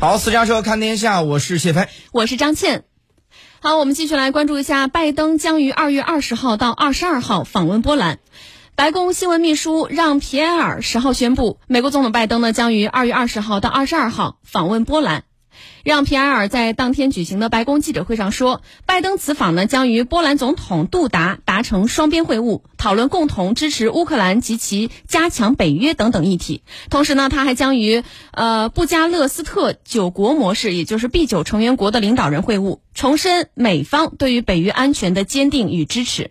好，私家车看天下，我是谢飞，我是张倩。好，我们继续来关注一下，拜登将于二月二十号到二十二号访问波兰。白宫新闻秘书让·皮埃尔十号宣布，美国总统拜登呢将于二月二十号到二十二号访问波兰。让·皮埃尔在当天举行的白宫记者会上说，拜登此访呢将与波兰总统杜达达成双边会晤，讨论共同支持乌克兰及其加强北约等等议题。同时呢，他还将与呃布加勒斯特九国模式，也就是 B 九成员国的领导人会晤，重申美方对于北约安全的坚定与支持。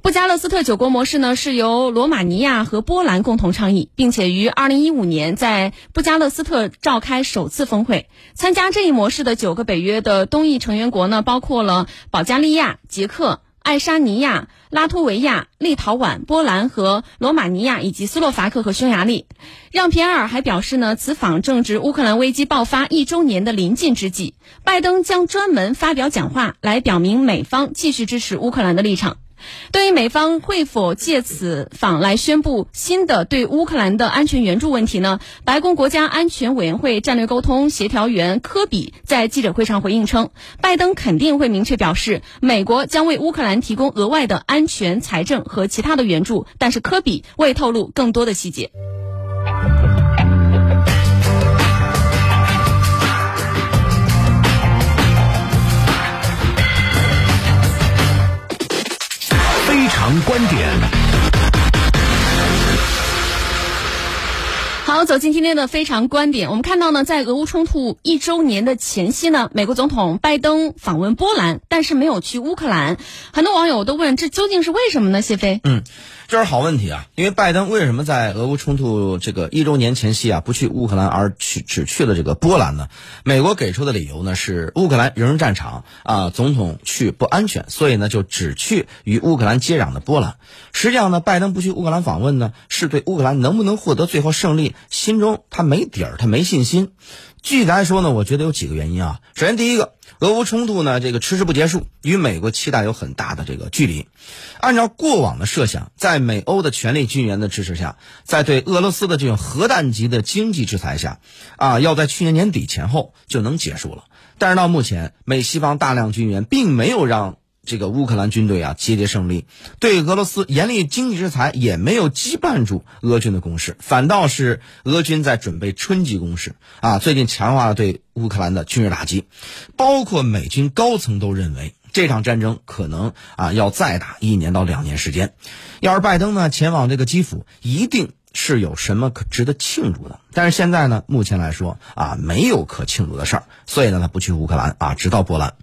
布加勒斯特九国模式呢，是由罗马尼亚和波兰共同倡议，并且于二零一五年在布加勒斯特召开首次峰会。参加这一模式的九个北约的东翼成员国呢，包括了保加利亚、捷克、爱沙尼亚、拉脱维亚、立陶宛、波兰和罗马尼亚，以及斯洛伐克和匈牙利。让皮埃尔还表示呢，此访正值乌克兰危机爆发一周年的临近之际，拜登将专门发表讲话来表明美方继续支持乌克兰的立场。对于美方会否借此访来宣布新的对乌克兰的安全援助问题呢？白宫国家安全委员会战略沟通协调员科比在记者会上回应称，拜登肯定会明确表示，美国将为乌克兰提供额外的安全、财政和其他的援助，但是科比未透露更多的细节。观点。好，走进今天的非常观点。我们看到呢，在俄乌冲突一周年的前夕呢，美国总统拜登访问波兰，但是没有去乌克兰。很多网友都问，这究竟是为什么呢？谢飞，嗯。这是好问题啊！因为拜登为什么在俄乌冲突这个一周年前夕啊不去乌克兰而去只去了这个波兰呢？美国给出的理由呢是乌克兰仍是战场啊，总统去不安全，所以呢就只去与乌克兰接壤的波兰。实际上呢，拜登不去乌克兰访问呢，是对乌克兰能不能获得最后胜利心中他没底儿，他没信心。具体来说呢，我觉得有几个原因啊。首先，第一个，俄乌冲突呢，这个迟迟不结束，与美国期待有很大的这个距离。按照过往的设想，在美欧的权力军援的支持下，在对俄罗斯的这种核弹级的经济制裁下，啊，要在去年年底前后就能结束了。但是到目前，美西方大量军援并没有让。这个乌克兰军队啊，节节胜利，对俄罗斯严厉经济制裁也没有羁绊住俄军的攻势，反倒是俄军在准备春季攻势啊。最近强化了对乌克兰的军事打击，包括美军高层都认为这场战争可能啊要再打一年到两年时间。要是拜登呢前往这个基辅，一定是有什么可值得庆祝的。但是现在呢，目前来说啊，没有可庆祝的事儿，所以呢，他不去乌克兰啊，直到波兰。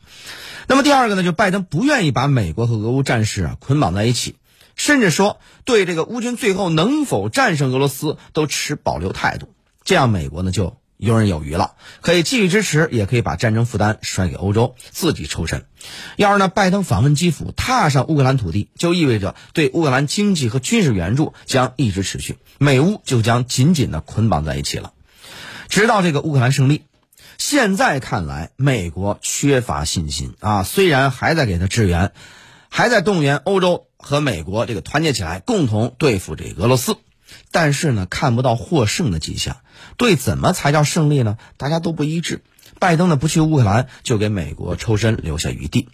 那么第二个呢，就拜登不愿意把美国和俄乌战事啊捆绑在一起，甚至说对这个乌军最后能否战胜俄罗斯都持保留态度，这样美国呢就游刃有余了，可以继续支持，也可以把战争负担甩给欧洲，自己抽身。要是呢，拜登访问基辅，踏上乌克兰土地，就意味着对乌克兰经济和军事援助将一直持续，美乌就将紧紧的捆绑在一起了，直到这个乌克兰胜利。现在看来，美国缺乏信心啊！虽然还在给他支援，还在动员欧洲和美国这个团结起来，共同对付这俄罗斯，但是呢，看不到获胜的迹象。对怎么才叫胜利呢？大家都不一致。拜登呢不去乌克兰，就给美国抽身留下余地。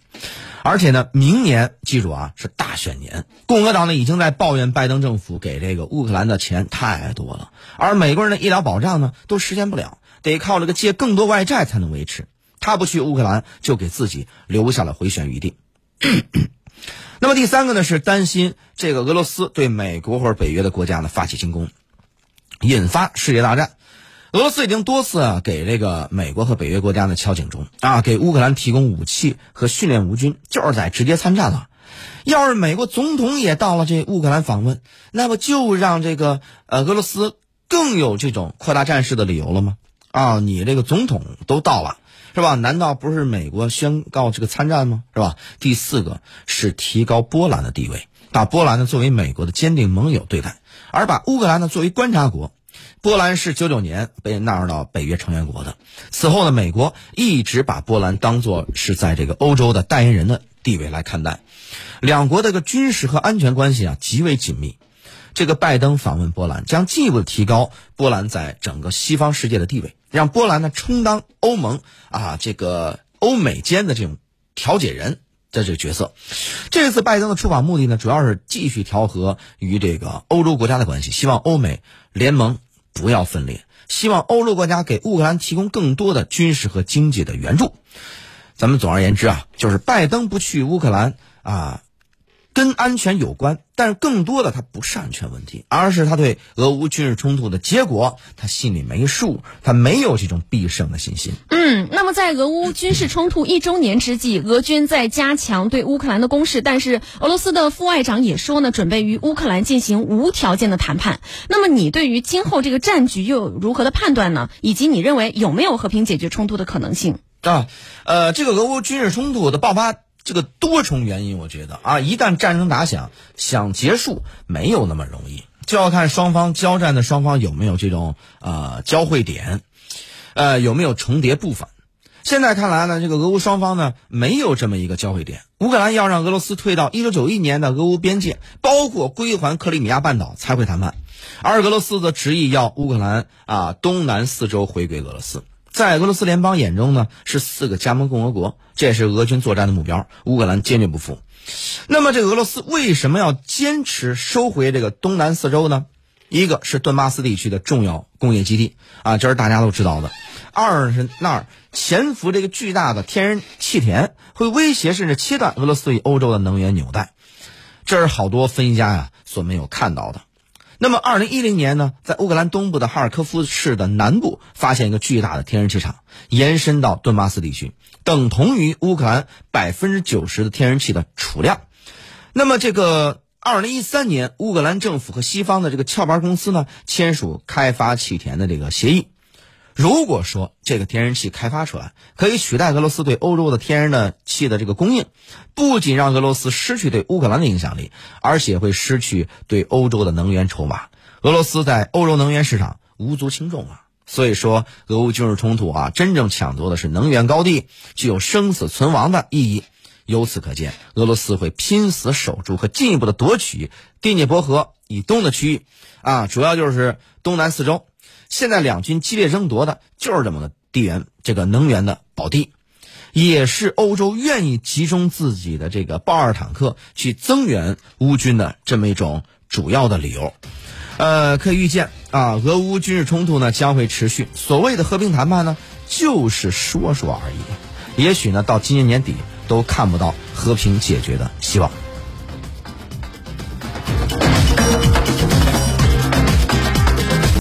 而且呢，明年记住啊，是大选年，共和党呢已经在抱怨拜登政府给这个乌克兰的钱太多了，而美国人的医疗保障呢都实现不了。得靠这个借更多外债才能维持，他不去乌克兰，就给自己留下了回旋余地。那么第三个呢，是担心这个俄罗斯对美国或者北约的国家呢发起进攻，引发世界大战。俄罗斯已经多次啊给这个美国和北约国家呢敲警钟啊，给乌克兰提供武器和训练无军，就是在直接参战了。要是美国总统也到了这乌克兰访问，那不就让这个呃俄罗斯更有这种扩大战事的理由了吗？啊，你这个总统都到了，是吧？难道不是美国宣告这个参战吗？是吧？第四个是提高波兰的地位，把波兰呢作为美国的坚定盟友对待，而把乌克兰呢作为观察国。波兰是九九年被纳入到北约成员国的，此后呢，美国一直把波兰当作是在这个欧洲的代言人的地位来看待，两国的个军事和安全关系啊极为紧密。这个拜登访问波兰将进一步提高波兰在整个西方世界的地位，让波兰呢充当欧盟啊这个欧美间的这种调解人的这个角色。这次拜登的出访目的呢，主要是继续调和与这个欧洲国家的关系，希望欧美联盟不要分裂，希望欧洲国家给乌克兰提供更多的军事和经济的援助。咱们总而言之啊，就是拜登不去乌克兰啊。跟安全有关，但是更多的他不是安全问题，而是他对俄乌军事冲突的结果他心里没数，他没有这种必胜的信心。嗯，那么在俄乌军事冲突一周年之际，俄军在加强对乌克兰的攻势，但是俄罗斯的副外长也说呢，准备与乌克兰进行无条件的谈判。那么你对于今后这个战局又有如何的判断呢？以及你认为有没有和平解决冲突的可能性？啊，呃，这个俄乌军事冲突的爆发。这个多重原因，我觉得啊，一旦战争打响，想结束没有那么容易，就要看双方交战的双方有没有这种呃交汇点，呃有没有重叠部分。现在看来呢，这个俄乌双方呢没有这么一个交汇点。乌克兰要让俄罗斯退到一九九一年的俄乌边界，包括归还克里米亚半岛才会谈判，而俄罗斯则执意要乌克兰啊东南四州回归俄罗斯。在俄罗斯联邦眼中呢，是四个加盟共和国，这也是俄军作战的目标。乌克兰坚决不服。那么，这俄罗斯为什么要坚持收回这个东南四州呢？一个是顿巴斯地区的重要工业基地啊，这是大家都知道的；二是那儿潜伏这个巨大的天然气田，会威胁甚至切断俄罗斯与欧洲的能源纽带，这是好多分析家呀所没有看到的。那么，二零一零年呢，在乌克兰东部的哈尔科夫市的南部发现一个巨大的天然气厂，延伸到顿巴斯地区，等同于乌克兰百分之九十的天然气的储量。那么，这个二零一三年，乌克兰政府和西方的这个壳牌公司呢，签署开发气田的这个协议。如果说这个天然气开发出来，可以取代俄罗斯对欧洲的天然的气的这个供应，不仅让俄罗斯失去对乌克兰的影响力，而且会失去对欧洲的能源筹码。俄罗斯在欧洲能源市场无足轻重啊！所以说，俄乌军事冲突啊，真正抢夺的是能源高地，具有生死存亡的意义。由此可见，俄罗斯会拼死守住和进一步的夺取第聂伯河以东的区域，啊，主要就是东南四州。现在两军激烈争夺的就是这么个地缘，这个能源的宝地，也是欧洲愿意集中自己的这个豹二坦克去增援乌军的这么一种主要的理由。呃，可以预见啊，俄乌军事冲突呢将会持续。所谓的和平谈判呢，就是说说而已，也许呢到今年年底都看不到和平解决的希望。